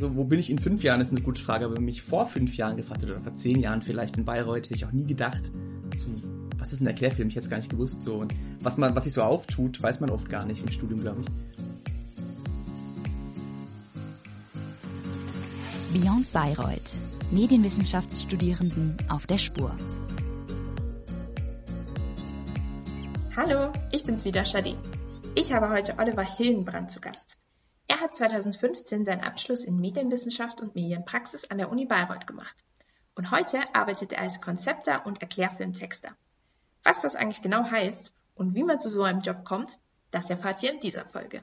so, wo bin ich in fünf Jahren, ist eine gute Frage. Aber wenn mich vor fünf Jahren gefragt hätte oder vor zehn Jahren vielleicht in Bayreuth, hätte ich auch nie gedacht, so, was ist ein Erklärfilm? Ich hätte es gar nicht gewusst. So. Und was man, was sich so auftut, weiß man oft gar nicht im Studium, glaube ich. Beyond Bayreuth. Medienwissenschaftsstudierenden auf der Spur. Hallo, ich bin's wieder, Shadi. Ich habe heute Oliver Hillenbrand zu Gast. Er hat 2015 seinen Abschluss in Medienwissenschaft und Medienpraxis an der Uni Bayreuth gemacht. Und heute arbeitet er als Konzepter und Erklärfilmtexter. Was das eigentlich genau heißt und wie man zu so einem Job kommt, das erfahrt ihr in dieser Folge.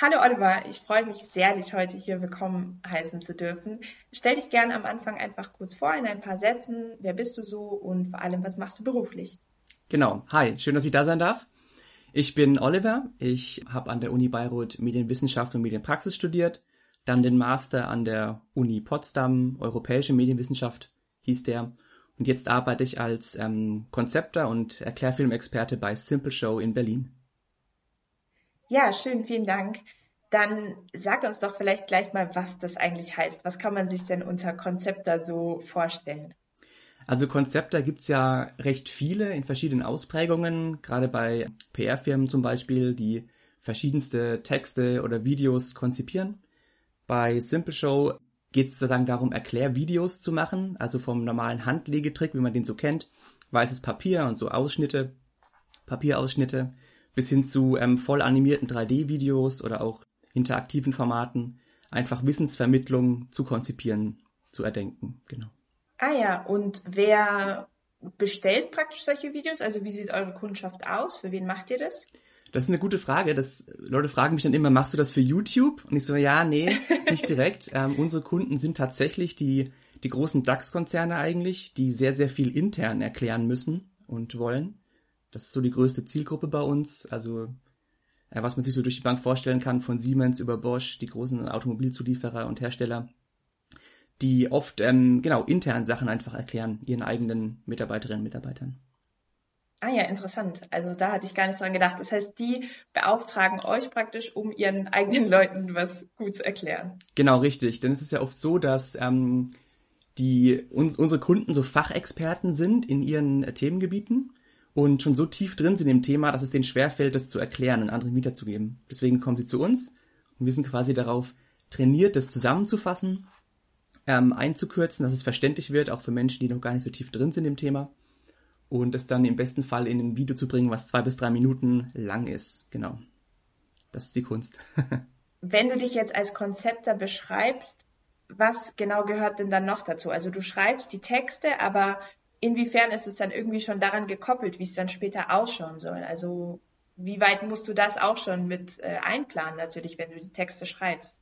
Hallo Oliver, ich freue mich sehr, dich heute hier willkommen heißen zu dürfen. Stell dich gerne am Anfang einfach kurz vor in ein paar Sätzen. Wer bist du so und vor allem, was machst du beruflich? Genau. Hi, schön, dass ich da sein darf. Ich bin Oliver. Ich habe an der Uni Bayreuth Medienwissenschaft und Medienpraxis studiert, dann den Master an der Uni Potsdam, Europäische Medienwissenschaft hieß der. Und jetzt arbeite ich als ähm, Konzepter und Erklärfilmexperte bei Simple Show in Berlin. Ja, schön, vielen Dank. Dann sag uns doch vielleicht gleich mal, was das eigentlich heißt. Was kann man sich denn unter Konzepter so vorstellen? Also Konzepte gibt's ja recht viele in verschiedenen Ausprägungen, gerade bei PR-Firmen zum Beispiel, die verschiedenste Texte oder Videos konzipieren. Bei Simple Show geht es sozusagen darum, Erklärvideos zu machen, also vom normalen Handlegetrick, wie man den so kennt, weißes Papier und so Ausschnitte, Papierausschnitte, bis hin zu ähm, voll animierten 3D-Videos oder auch interaktiven Formaten, einfach Wissensvermittlung zu konzipieren, zu erdenken, genau. Ah ja, und wer bestellt praktisch solche Videos? Also wie sieht eure Kundschaft aus? Für wen macht ihr das? Das ist eine gute Frage. Das, Leute fragen mich dann immer, machst du das für YouTube? Und ich so, ja, nee, nicht direkt. ähm, unsere Kunden sind tatsächlich die, die großen DAX-Konzerne eigentlich, die sehr, sehr viel intern erklären müssen und wollen. Das ist so die größte Zielgruppe bei uns. Also äh, was man sich so durch die Bank vorstellen kann, von Siemens über Bosch, die großen Automobilzulieferer und Hersteller die oft ähm, genau intern Sachen einfach erklären, ihren eigenen Mitarbeiterinnen und Mitarbeitern. Ah ja, interessant. Also da hatte ich gar nicht dran gedacht. Das heißt, die beauftragen euch praktisch, um ihren eigenen Leuten was gut zu erklären. Genau, richtig. Denn es ist ja oft so, dass ähm, die uns, unsere Kunden so Fachexperten sind in ihren äh, Themengebieten und schon so tief drin sind im Thema, dass es denen schwerfällt, das zu erklären und anderen wiederzugeben. Deswegen kommen sie zu uns und wir sind quasi darauf trainiert, das zusammenzufassen ähm, einzukürzen, dass es verständlich wird, auch für Menschen, die noch gar nicht so tief drin sind im Thema. Und es dann im besten Fall in ein Video zu bringen, was zwei bis drei Minuten lang ist. Genau. Das ist die Kunst. Wenn du dich jetzt als Konzepter beschreibst, was genau gehört denn dann noch dazu? Also du schreibst die Texte, aber inwiefern ist es dann irgendwie schon daran gekoppelt, wie es dann später ausschauen soll? Also wie weit musst du das auch schon mit äh, einplanen natürlich, wenn du die Texte schreibst?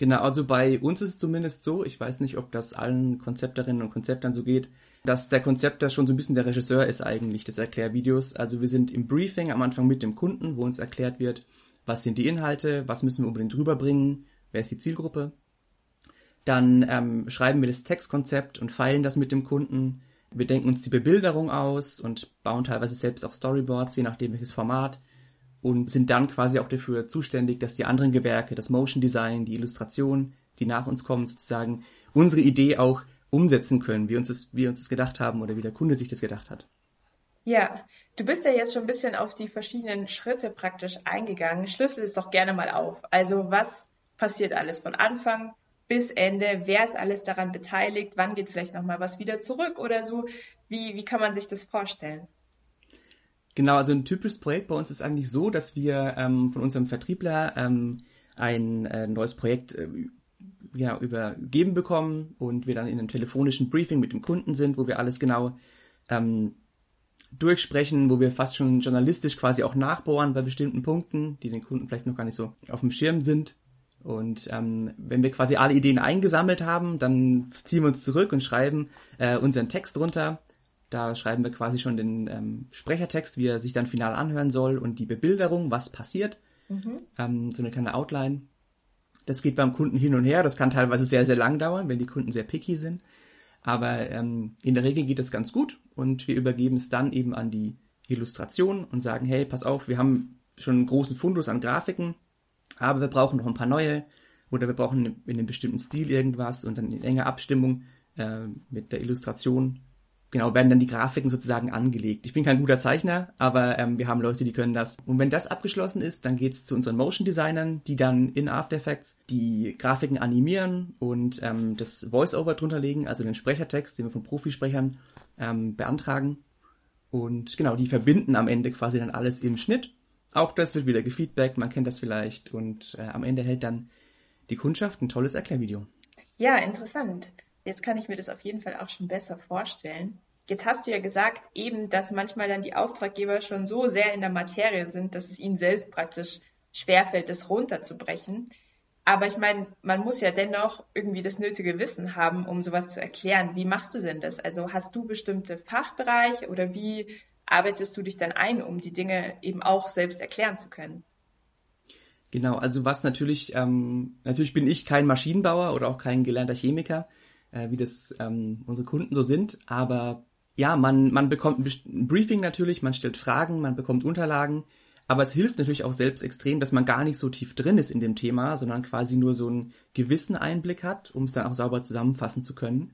Genau, also bei uns ist es zumindest so, ich weiß nicht, ob das allen Konzepterinnen und Konzeptern so geht, dass der Konzepter schon so ein bisschen der Regisseur ist eigentlich des Erklärvideos. Also wir sind im Briefing am Anfang mit dem Kunden, wo uns erklärt wird, was sind die Inhalte, was müssen wir unbedingt rüberbringen, wer ist die Zielgruppe. Dann ähm, schreiben wir das Textkonzept und feilen das mit dem Kunden. Wir denken uns die Bebilderung aus und bauen teilweise selbst auch Storyboards, je nachdem welches Format und sind dann quasi auch dafür zuständig, dass die anderen Gewerke, das Motion Design, die Illustration, die nach uns kommen, sozusagen unsere Idee auch umsetzen können, wie uns das, wie uns das gedacht haben oder wie der Kunde sich das gedacht hat. Ja, du bist ja jetzt schon ein bisschen auf die verschiedenen Schritte praktisch eingegangen. Schlüssel es doch gerne mal auf. Also was passiert alles von Anfang bis Ende? Wer ist alles daran beteiligt? Wann geht vielleicht noch mal was wieder zurück oder so? Wie, wie kann man sich das vorstellen? Genau, also ein typisches Projekt bei uns ist eigentlich so, dass wir ähm, von unserem Vertriebler ähm, ein äh, neues Projekt äh, ja, übergeben bekommen und wir dann in einem telefonischen Briefing mit dem Kunden sind, wo wir alles genau ähm, durchsprechen, wo wir fast schon journalistisch quasi auch nachbohren bei bestimmten Punkten, die den Kunden vielleicht noch gar nicht so auf dem Schirm sind. Und ähm, wenn wir quasi alle Ideen eingesammelt haben, dann ziehen wir uns zurück und schreiben äh, unseren Text runter da schreiben wir quasi schon den ähm, Sprechertext, wie er sich dann final anhören soll und die Bebilderung, was passiert. Mhm. Ähm, so eine kleine Outline. Das geht beim Kunden hin und her. Das kann teilweise sehr, sehr lang dauern, wenn die Kunden sehr picky sind. Aber ähm, in der Regel geht das ganz gut und wir übergeben es dann eben an die Illustration und sagen, hey, pass auf, wir haben schon einen großen Fundus an Grafiken, aber wir brauchen noch ein paar neue oder wir brauchen in einem bestimmten Stil irgendwas und dann in enger Abstimmung äh, mit der Illustration genau, werden dann die Grafiken sozusagen angelegt. Ich bin kein guter Zeichner, aber ähm, wir haben Leute, die können das. Und wenn das abgeschlossen ist, dann geht's zu unseren Motion Designern, die dann in After Effects die Grafiken animieren und ähm, das Voice-Over drunter legen, also den Sprechertext, den wir von Profisprechern ähm, beantragen. Und genau, die verbinden am Ende quasi dann alles im Schnitt. Auch das wird wieder gefeedbackt, man kennt das vielleicht. Und äh, am Ende hält dann die Kundschaft ein tolles Erklärvideo. Ja, interessant. Jetzt kann ich mir das auf jeden Fall auch schon besser vorstellen. Jetzt hast du ja gesagt, eben, dass manchmal dann die Auftraggeber schon so sehr in der Materie sind, dass es ihnen selbst praktisch schwerfällt, das runterzubrechen. Aber ich meine, man muss ja dennoch irgendwie das nötige Wissen haben, um sowas zu erklären. Wie machst du denn das? Also hast du bestimmte Fachbereiche oder wie arbeitest du dich dann ein, um die Dinge eben auch selbst erklären zu können? Genau, also was natürlich, ähm, natürlich bin ich kein Maschinenbauer oder auch kein gelernter Chemiker äh, wie das ähm, unsere Kunden so sind. Aber ja, man, man bekommt ein Briefing natürlich, man stellt Fragen, man bekommt Unterlagen. Aber es hilft natürlich auch selbst extrem, dass man gar nicht so tief drin ist in dem Thema, sondern quasi nur so einen gewissen Einblick hat, um es dann auch sauber zusammenfassen zu können.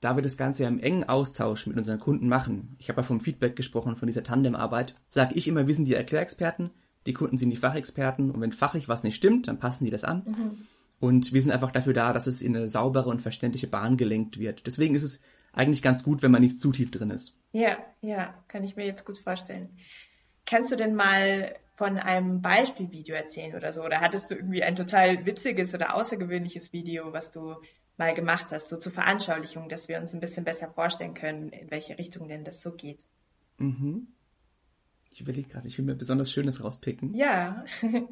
Da wir das Ganze ja im engen Austausch mit unseren Kunden machen, ich habe ja vom Feedback gesprochen, von dieser Tandemarbeit, sage ich immer, wir sind die Erklärexperten, die Kunden sind die Fachexperten und wenn fachlich was nicht stimmt, dann passen die das an. Mhm. Und wir sind einfach dafür da, dass es in eine saubere und verständliche Bahn gelenkt wird. Deswegen ist es eigentlich ganz gut, wenn man nicht zu tief drin ist. Ja, ja, kann ich mir jetzt gut vorstellen. Kannst du denn mal von einem Beispielvideo erzählen oder so? Oder hattest du irgendwie ein total witziges oder außergewöhnliches Video, was du mal gemacht hast, so zur Veranschaulichung, dass wir uns ein bisschen besser vorstellen können, in welche Richtung denn das so geht? Mhm. Ich überlege gerade, ich will mir besonders Schönes rauspicken. Ja.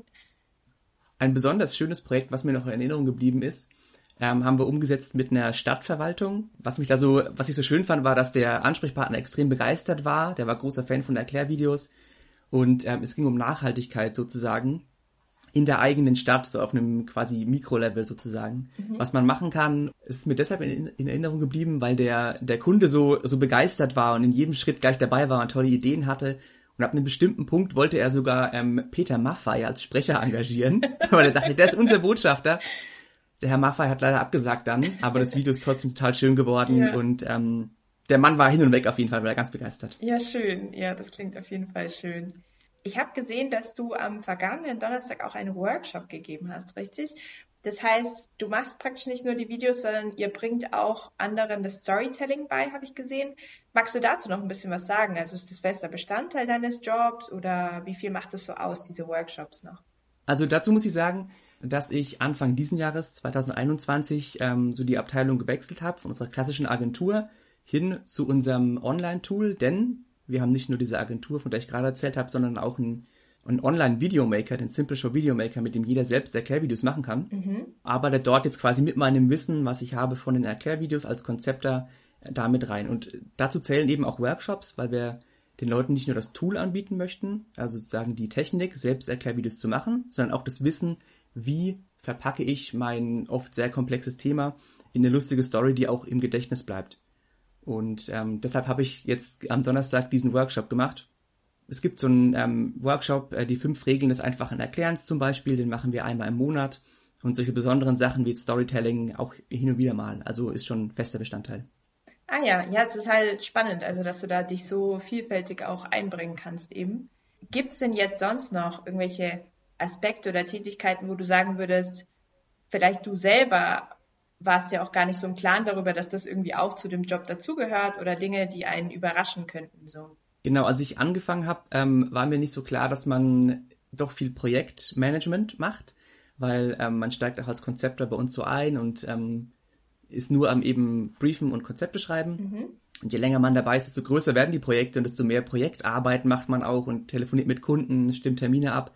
Ein besonders schönes Projekt, was mir noch in Erinnerung geblieben ist, ähm, haben wir umgesetzt mit einer Stadtverwaltung. Was mich da so, was ich so schön fand, war, dass der Ansprechpartner extrem begeistert war. Der war großer Fan von Erklärvideos. Und ähm, es ging um Nachhaltigkeit sozusagen in der eigenen Stadt, so auf einem quasi Mikrolevel sozusagen. Mhm. Was man machen kann, ist mir deshalb in, in, Erinnerung geblieben, weil der, der Kunde so, so begeistert war und in jedem Schritt gleich dabei war und tolle Ideen hatte. Und ab einem bestimmten Punkt wollte er sogar ähm, Peter Maffei als Sprecher engagieren, weil er dachte, der ist unser Botschafter. Der Herr Maffei hat leider abgesagt dann, aber das Video ist trotzdem total schön geworden ja. und ähm, der Mann war hin und weg auf jeden Fall, war er ganz begeistert. Ja, schön. Ja, das klingt auf jeden Fall schön. Ich habe gesehen, dass du am vergangenen Donnerstag auch einen Workshop gegeben hast, richtig? Das heißt, du machst praktisch nicht nur die Videos, sondern ihr bringt auch anderen das Storytelling bei, habe ich gesehen. Magst du dazu noch ein bisschen was sagen? Also ist das fester Bestandteil deines Jobs oder wie viel macht es so aus, diese Workshops noch? Also dazu muss ich sagen, dass ich Anfang diesen Jahres 2021 ähm, so die Abteilung gewechselt habe von unserer klassischen Agentur hin zu unserem Online-Tool, denn wir haben nicht nur diese Agentur, von der ich gerade erzählt habe, sondern auch ein einen Online-Videomaker, den Simple Show Videomaker, mit dem jeder selbst Erklärvideos machen kann. Mhm. Arbeite dort jetzt quasi mit meinem Wissen, was ich habe von den Erklärvideos als Konzepter, äh, damit rein. Und dazu zählen eben auch Workshops, weil wir den Leuten nicht nur das Tool anbieten möchten, also sozusagen die Technik, selbst Erklärvideos zu machen, sondern auch das Wissen, wie verpacke ich mein oft sehr komplexes Thema in eine lustige Story, die auch im Gedächtnis bleibt. Und ähm, deshalb habe ich jetzt am Donnerstag diesen Workshop gemacht es gibt so einen ähm, Workshop, äh, die fünf Regeln des einfachen Erklärens zum Beispiel, den machen wir einmal im Monat. Und solche besonderen Sachen wie Storytelling auch hin und wieder mal. Also ist schon fester Bestandteil. Ah ja, ja, total spannend, also dass du da dich so vielfältig auch einbringen kannst eben. Gibt es denn jetzt sonst noch irgendwelche Aspekte oder Tätigkeiten, wo du sagen würdest, vielleicht du selber warst ja auch gar nicht so im Klaren darüber, dass das irgendwie auch zu dem Job dazugehört oder Dinge, die einen überraschen könnten so? Genau, als ich angefangen habe, ähm, war mir nicht so klar, dass man doch viel Projektmanagement macht, weil ähm, man steigt auch als Konzepter bei uns so ein und ähm, ist nur am eben Briefen und Konzepte schreiben. Mhm. Und je länger man dabei ist, desto größer werden die Projekte und desto mehr Projektarbeit macht man auch und telefoniert mit Kunden, stimmt Termine ab.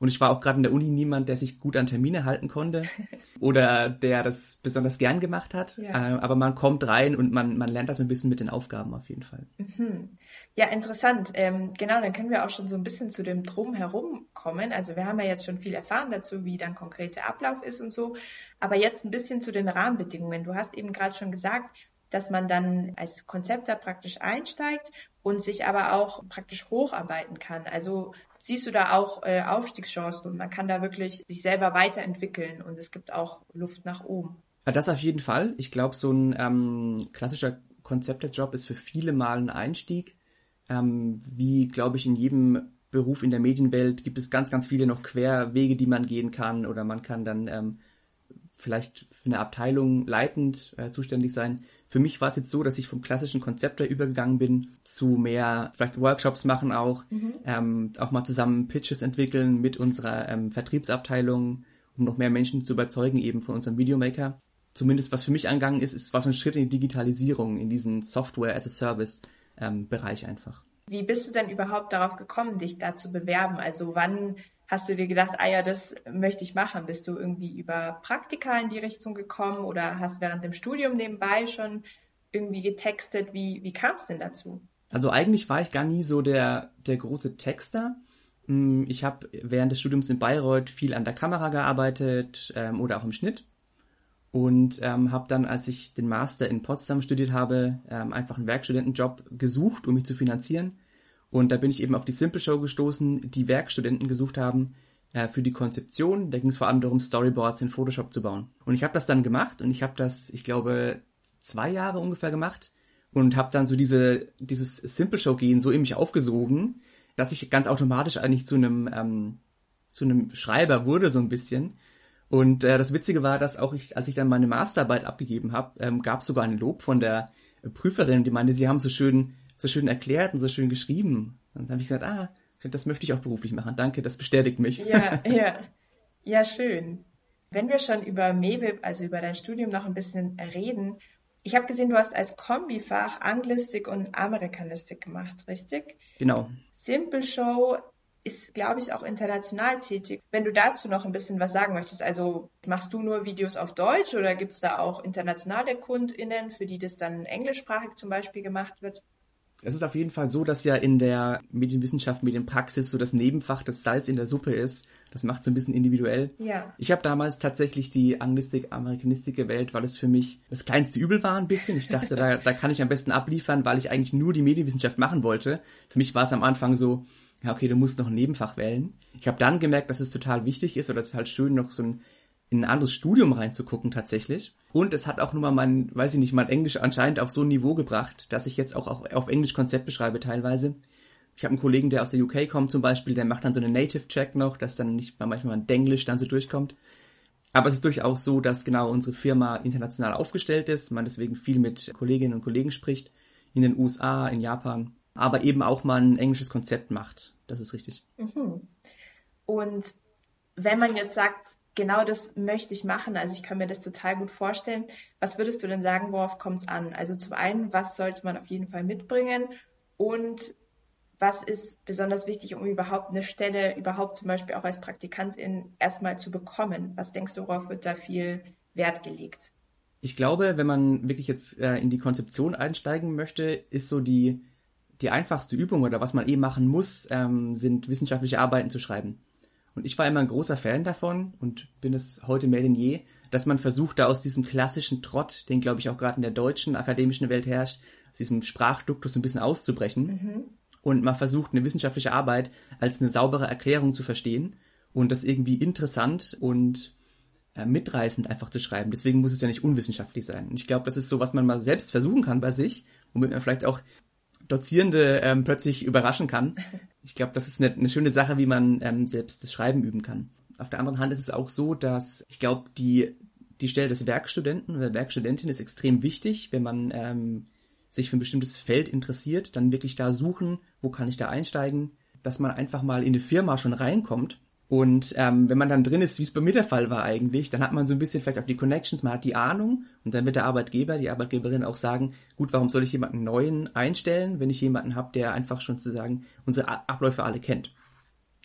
Und ich war auch gerade in der Uni niemand, der sich gut an Termine halten konnte oder der das besonders gern gemacht hat. Ja. Äh, aber man kommt rein und man, man lernt das ein bisschen mit den Aufgaben auf jeden Fall. Mhm. Ja, interessant. Ähm, genau, dann können wir auch schon so ein bisschen zu dem Drumherum kommen. Also wir haben ja jetzt schon viel erfahren dazu, wie dann konkreter Ablauf ist und so. Aber jetzt ein bisschen zu den Rahmenbedingungen. Du hast eben gerade schon gesagt, dass man dann als Konzepter praktisch einsteigt und sich aber auch praktisch hocharbeiten kann. Also siehst du da auch äh, Aufstiegschancen und man kann da wirklich sich selber weiterentwickeln und es gibt auch Luft nach oben. Das auf jeden Fall. Ich glaube, so ein ähm, klassischer Konzepterjob ist für viele mal ein Einstieg. Ähm, wie, glaube ich, in jedem Beruf in der Medienwelt gibt es ganz, ganz viele noch Querwege, die man gehen kann oder man kann dann ähm, vielleicht für eine Abteilung leitend äh, zuständig sein. Für mich war es jetzt so, dass ich vom klassischen Konzepter übergegangen bin zu mehr vielleicht Workshops machen auch, mhm. ähm, auch mal zusammen Pitches entwickeln mit unserer ähm, Vertriebsabteilung, um noch mehr Menschen zu überzeugen eben von unserem Videomaker. Zumindest was für mich angegangen ist, ist war so ein Schritt in die Digitalisierung, in diesen Software as a Service ähm, Bereich einfach. Wie bist du denn überhaupt darauf gekommen, dich da zu bewerben? Also wann hast du dir gedacht, ah ja, das möchte ich machen? Bist du irgendwie über Praktika in die Richtung gekommen oder hast während dem Studium nebenbei schon irgendwie getextet? Wie, wie kam es denn dazu? Also eigentlich war ich gar nie so der, der große Texter. Hm, ich habe während des Studiums in Bayreuth viel an der Kamera gearbeitet ähm, oder auch im Schnitt und ähm, habe dann, als ich den Master in Potsdam studiert habe, ähm, einfach einen Werkstudentenjob gesucht, um mich zu finanzieren. Und da bin ich eben auf die Simple Show gestoßen, die Werkstudenten gesucht haben äh, für die Konzeption. Da ging es vor allem darum, Storyboards in Photoshop zu bauen. Und ich habe das dann gemacht und ich habe das, ich glaube, zwei Jahre ungefähr gemacht und habe dann so diese dieses Simple Show gehen so in mich aufgesogen, dass ich ganz automatisch eigentlich zu einem ähm, zu einem Schreiber wurde so ein bisschen und äh, das Witzige war, dass auch ich, als ich dann meine Masterarbeit abgegeben habe, ähm, gab es sogar ein Lob von der Prüferin, die meinte, sie haben so schön, so schön erklärt und so schön geschrieben. Und dann habe ich gesagt, ah, das möchte ich auch beruflich machen. Danke, das bestätigt mich. Ja, ja. Ja, schön. Wenn wir schon über MEWIP, also über dein Studium noch ein bisschen reden, ich habe gesehen, du hast als Kombifach Anglistik und Amerikanistik gemacht, richtig? Genau. Simple Show ist, glaube ich, auch international tätig. Wenn du dazu noch ein bisschen was sagen möchtest, also machst du nur Videos auf Deutsch oder gibt es da auch internationale KundInnen, für die das dann englischsprachig zum Beispiel gemacht wird? Es ist auf jeden Fall so, dass ja in der Medienwissenschaft, Medienpraxis so das Nebenfach das Salz in der Suppe ist. Das macht so ein bisschen individuell. Ja. Ich habe damals tatsächlich die Anglistik, Amerikanistik gewählt, weil es für mich das kleinste Übel war ein bisschen. Ich dachte, da, da kann ich am besten abliefern, weil ich eigentlich nur die Medienwissenschaft machen wollte. Für mich war es am Anfang so, ja, okay, du musst noch ein Nebenfach wählen. Ich habe dann gemerkt, dass es total wichtig ist oder total schön, noch so ein, in ein anderes Studium reinzugucken tatsächlich. Und es hat auch nur mal mein, weiß ich nicht, mein Englisch anscheinend auf so ein Niveau gebracht, dass ich jetzt auch auf Englisch Konzepte schreibe teilweise. Ich habe einen Kollegen, der aus der UK kommt zum Beispiel, der macht dann so einen Native-Check noch, dass dann nicht mal manchmal ein Denglisch dann so durchkommt. Aber es ist durchaus so, dass genau unsere Firma international aufgestellt ist, man deswegen viel mit Kolleginnen und Kollegen spricht, in den USA, in Japan aber eben auch mal ein englisches Konzept macht. Das ist richtig. Mhm. Und wenn man jetzt sagt, genau das möchte ich machen, also ich kann mir das total gut vorstellen, was würdest du denn sagen, worauf kommt es an? Also zum einen, was sollte man auf jeden Fall mitbringen und was ist besonders wichtig, um überhaupt eine Stelle, überhaupt zum Beispiel auch als Praktikantin erstmal zu bekommen? Was denkst du, worauf wird da viel Wert gelegt? Ich glaube, wenn man wirklich jetzt äh, in die Konzeption einsteigen möchte, ist so die die einfachste Übung oder was man eh machen muss, ähm, sind wissenschaftliche Arbeiten zu schreiben. Und ich war immer ein großer Fan davon und bin es heute mehr denn je, dass man versucht, da aus diesem klassischen Trott, den glaube ich auch gerade in der deutschen akademischen Welt herrscht, aus diesem Sprachduktus ein bisschen auszubrechen. Mhm. Und man versucht, eine wissenschaftliche Arbeit als eine saubere Erklärung zu verstehen und das irgendwie interessant und äh, mitreißend einfach zu schreiben. Deswegen muss es ja nicht unwissenschaftlich sein. Und ich glaube, das ist so, was man mal selbst versuchen kann bei sich, womit man vielleicht auch Dozierende ähm, plötzlich überraschen kann. Ich glaube, das ist eine, eine, schöne Sache, wie man ähm, selbst das Schreiben üben kann. Auf der anderen Hand ist es auch so, dass ich glaube, die, die Stelle des Werkstudenten oder Werkstudentin ist extrem wichtig, wenn man ähm, sich für ein bestimmtes Feld interessiert, dann wirklich da suchen, wo kann ich da einsteigen, dass man einfach mal in eine Firma schon reinkommt und ähm, wenn man dann drin ist, wie es bei mir der Fall war eigentlich, dann hat man so ein bisschen vielleicht auch die Connections, man hat die Ahnung und dann wird der Arbeitgeber, die Arbeitgeberin auch sagen, gut, warum soll ich jemanden neuen einstellen, wenn ich jemanden habe, der einfach schon zu sagen unsere Abläufe alle kennt.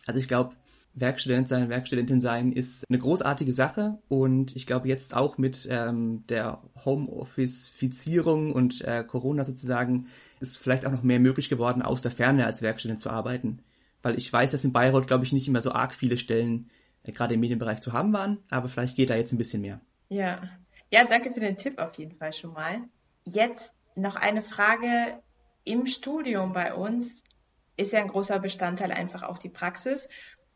Also ich glaube, Werkstudent sein, Werkstudentin sein ist eine großartige Sache und ich glaube jetzt auch mit ähm, der Homeoffice-Fizierung und äh, Corona sozusagen ist vielleicht auch noch mehr möglich geworden, aus der Ferne als Werkstudent zu arbeiten weil ich weiß, dass in Bayreuth, glaube ich, nicht immer so arg viele Stellen äh, gerade im Medienbereich zu haben waren, aber vielleicht geht da jetzt ein bisschen mehr. Ja. Ja, danke für den Tipp auf jeden Fall schon mal. Jetzt noch eine Frage im Studium bei uns ist ja ein großer Bestandteil einfach auch die Praxis.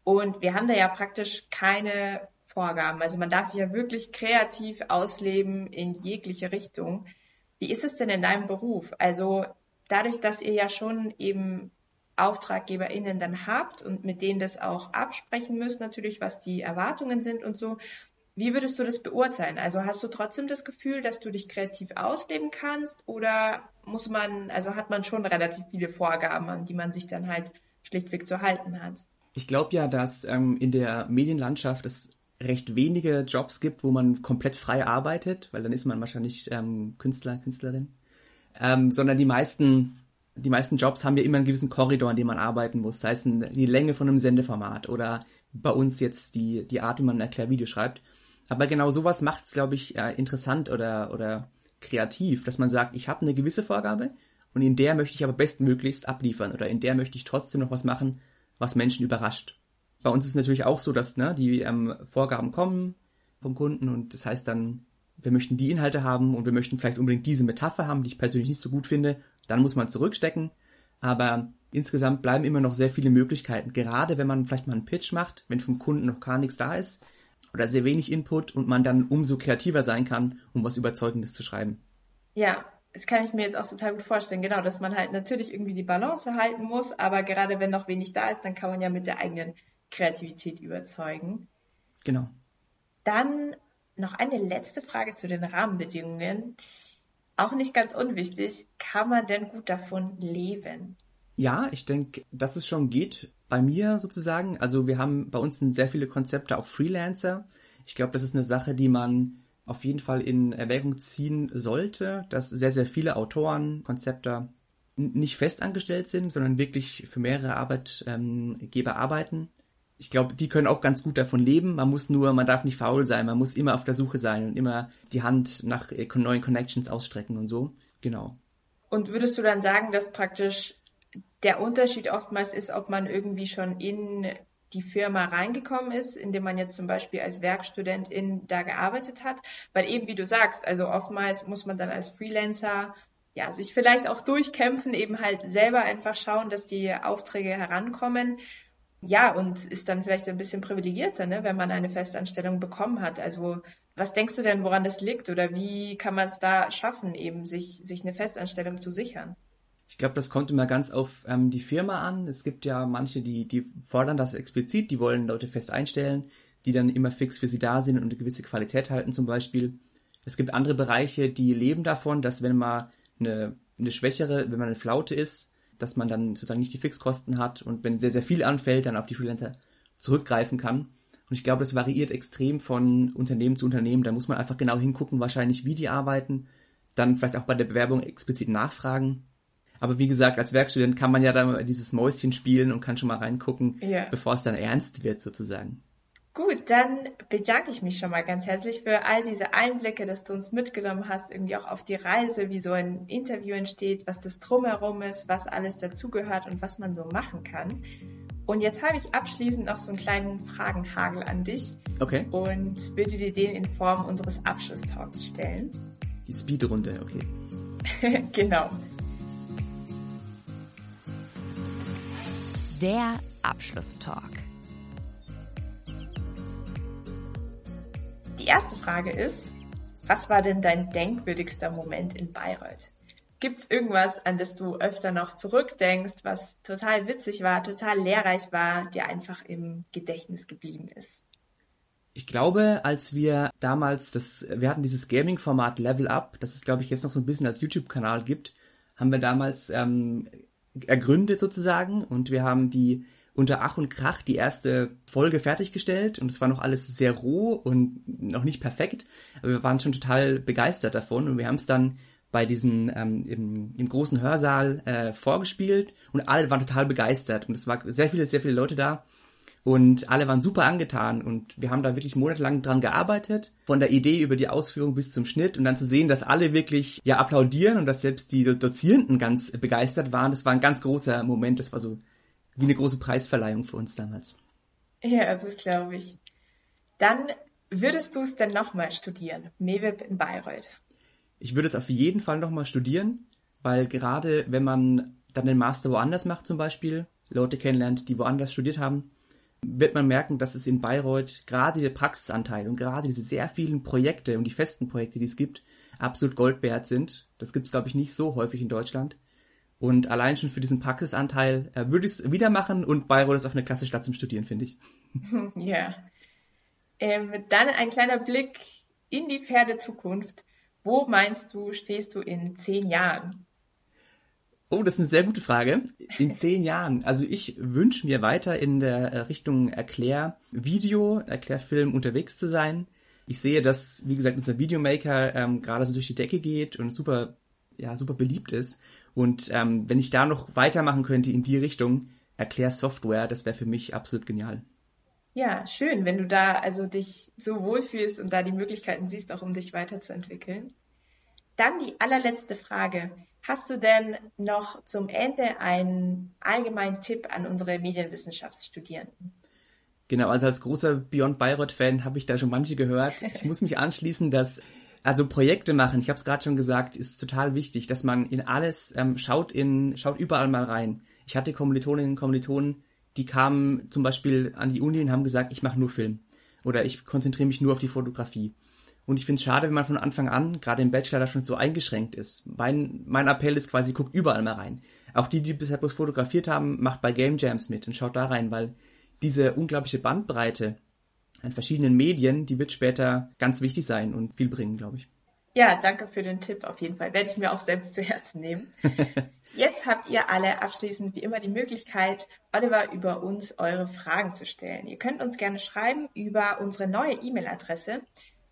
Und wir haben da ja praktisch keine Vorgaben. Also man darf sich ja wirklich kreativ ausleben in jegliche Richtung. Wie ist es denn in deinem Beruf? Also dadurch, dass ihr ja schon eben AuftraggeberInnen dann habt und mit denen das auch absprechen müsst, natürlich, was die Erwartungen sind und so. Wie würdest du das beurteilen? Also hast du trotzdem das Gefühl, dass du dich kreativ ausleben kannst oder muss man, also hat man schon relativ viele Vorgaben, an die man sich dann halt schlichtweg zu halten hat? Ich glaube ja, dass ähm, in der Medienlandschaft es recht wenige Jobs gibt, wo man komplett frei arbeitet, weil dann ist man wahrscheinlich ähm, Künstler, Künstlerin, ähm, sondern die meisten die meisten Jobs haben ja immer einen gewissen Korridor, in dem man arbeiten muss. Sei es die Länge von einem Sendeformat oder bei uns jetzt die, die Art, wie man ein Erklärvideo schreibt. Aber genau sowas macht es, glaube ich, interessant oder, oder kreativ, dass man sagt, ich habe eine gewisse Vorgabe und in der möchte ich aber bestmöglichst abliefern oder in der möchte ich trotzdem noch was machen, was Menschen überrascht. Bei uns ist es natürlich auch so, dass ne, die ähm, Vorgaben kommen vom Kunden und das heißt dann, wir möchten die Inhalte haben und wir möchten vielleicht unbedingt diese Metapher haben, die ich persönlich nicht so gut finde dann muss man zurückstecken. Aber insgesamt bleiben immer noch sehr viele Möglichkeiten. Gerade wenn man vielleicht mal einen Pitch macht, wenn vom Kunden noch gar nichts da ist oder sehr wenig Input und man dann umso kreativer sein kann, um was Überzeugendes zu schreiben. Ja, das kann ich mir jetzt auch total gut vorstellen. Genau, dass man halt natürlich irgendwie die Balance halten muss, aber gerade wenn noch wenig da ist, dann kann man ja mit der eigenen Kreativität überzeugen. Genau. Dann noch eine letzte Frage zu den Rahmenbedingungen auch nicht ganz unwichtig, kann man denn gut davon leben? Ja, ich denke, dass es schon geht. Bei mir sozusagen. Also wir haben bei uns sehr viele Konzepte auch Freelancer. Ich glaube, das ist eine Sache, die man auf jeden Fall in Erwägung ziehen sollte, dass sehr, sehr viele Autoren, Konzepte nicht festangestellt sind, sondern wirklich für mehrere Arbeitgeber arbeiten ich glaube, die können auch ganz gut davon leben. Man muss nur, man darf nicht faul sein, man muss immer auf der Suche sein und immer die Hand nach äh, neuen Connections ausstrecken und so. Genau. Und würdest du dann sagen, dass praktisch der Unterschied oftmals ist, ob man irgendwie schon in die Firma reingekommen ist, indem man jetzt zum Beispiel als Werkstudentin da gearbeitet hat? Weil eben, wie du sagst, also oftmals muss man dann als Freelancer ja, sich vielleicht auch durchkämpfen, eben halt selber einfach schauen, dass die Aufträge herankommen ja, und ist dann vielleicht ein bisschen privilegierter, ne, wenn man eine Festanstellung bekommen hat. Also was denkst du denn, woran das liegt oder wie kann man es da schaffen, eben sich, sich eine Festanstellung zu sichern? Ich glaube, das kommt immer ganz auf ähm, die Firma an. Es gibt ja manche, die, die fordern das explizit, die wollen Leute fest einstellen, die dann immer fix für sie da sind und eine gewisse Qualität halten zum Beispiel. Es gibt andere Bereiche, die leben davon, dass wenn man eine, eine schwächere, wenn man eine Flaute ist, dass man dann sozusagen nicht die Fixkosten hat und wenn sehr, sehr viel anfällt, dann auf die Freelancer zurückgreifen kann. Und ich glaube, das variiert extrem von Unternehmen zu Unternehmen. Da muss man einfach genau hingucken, wahrscheinlich, wie die arbeiten. Dann vielleicht auch bei der Bewerbung explizit nachfragen. Aber wie gesagt, als Werkstudent kann man ja da dieses Mäuschen spielen und kann schon mal reingucken, ja. bevor es dann ernst wird sozusagen. Gut, dann bedanke ich mich schon mal ganz herzlich für all diese Einblicke, dass du uns mitgenommen hast, irgendwie auch auf die Reise, wie so ein Interview entsteht, was das drumherum ist, was alles dazugehört und was man so machen kann. Und jetzt habe ich abschließend noch so einen kleinen Fragenhagel an dich. Okay. Und würde dir den in Form unseres Abschlusstalks stellen. Die Speedrunde, okay. genau. Der Abschlusstalk. Erste Frage ist, was war denn dein denkwürdigster Moment in Bayreuth? Gibt es irgendwas, an das du öfter noch zurückdenkst, was total witzig war, total lehrreich war, dir einfach im Gedächtnis geblieben ist? Ich glaube, als wir damals das, wir hatten dieses Gaming-Format Level Up, das es glaube ich jetzt noch so ein bisschen als YouTube-Kanal gibt, haben wir damals ähm, ergründet sozusagen und wir haben die unter Ach und Krach die erste Folge fertiggestellt und es war noch alles sehr roh und noch nicht perfekt, aber wir waren schon total begeistert davon und wir haben es dann bei diesem ähm, im, im großen Hörsaal äh, vorgespielt und alle waren total begeistert und es war sehr viele, sehr viele Leute da und alle waren super angetan und wir haben da wirklich monatelang dran gearbeitet, von der Idee über die Ausführung bis zum Schnitt und dann zu sehen, dass alle wirklich ja applaudieren und dass selbst die Dozierenden ganz begeistert waren, das war ein ganz großer Moment, das war so wie eine große Preisverleihung für uns damals. Ja, das glaube ich. Dann würdest du es denn nochmal studieren, MEWIP in Bayreuth? Ich würde es auf jeden Fall nochmal studieren, weil gerade wenn man dann den Master woanders macht zum Beispiel, Leute kennenlernt, die woanders studiert haben, wird man merken, dass es in Bayreuth gerade der Praxisanteil und gerade diese sehr vielen Projekte und die festen Projekte, die es gibt, absolut Gold wert sind. Das gibt es, glaube ich, nicht so häufig in Deutschland. Und allein schon für diesen Praxisanteil äh, würde ich es wieder machen und Bayreuth ist auch eine klasse Stadt zum Studieren, finde ich. Ja. Ähm, dann ein kleiner Blick in die ferne Zukunft. Wo meinst du, stehst du in zehn Jahren? Oh, das ist eine sehr gute Frage. In zehn Jahren. Also ich wünsche mir weiter in der Richtung Erklärvideo, Erklärfilm unterwegs zu sein. Ich sehe, dass, wie gesagt, unser Videomaker ähm, gerade so durch die Decke geht und super, ja, super beliebt ist. Und ähm, wenn ich da noch weitermachen könnte in die Richtung, Erklärsoftware, das wäre für mich absolut genial. Ja, schön, wenn du da also dich so wohlfühlst und da die Möglichkeiten siehst, auch um dich weiterzuentwickeln. Dann die allerletzte Frage. Hast du denn noch zum Ende einen allgemeinen Tipp an unsere Medienwissenschaftsstudierenden? Genau, also als großer Beyond Bayreuth-Fan habe ich da schon manche gehört. Ich muss mich anschließen, dass also Projekte machen, ich habe es gerade schon gesagt, ist total wichtig, dass man in alles ähm, schaut, in schaut überall mal rein. Ich hatte Kommilitoninnen und Kommilitonen, die kamen zum Beispiel an die Uni und haben gesagt, ich mache nur Film oder ich konzentriere mich nur auf die Fotografie. Und ich finde es schade, wenn man von Anfang an, gerade im Bachelor, da schon so eingeschränkt ist. Mein, mein Appell ist quasi, guckt überall mal rein. Auch die, die bisher bloß fotografiert haben, macht bei Game Jams mit und schaut da rein, weil diese unglaubliche Bandbreite an verschiedenen Medien, die wird später ganz wichtig sein und viel bringen, glaube ich. Ja, danke für den Tipp auf jeden Fall. Werde ich mir auch selbst zu Herzen nehmen. Jetzt habt ihr alle abschließend wie immer die Möglichkeit, Oliver über uns eure Fragen zu stellen. Ihr könnt uns gerne schreiben über unsere neue E-Mail-Adresse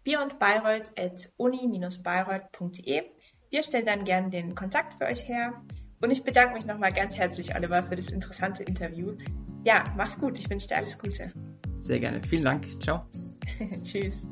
beyondbayreuth.uni-bayreuth.de. Wir stellen dann gerne den Kontakt für euch her. Und ich bedanke mich nochmal ganz herzlich, Oliver, für das interessante Interview. Ja, mach's gut. Ich wünsche dir alles Gute. Sehr gerne. Vielen Dank. Ciao. Tschüss.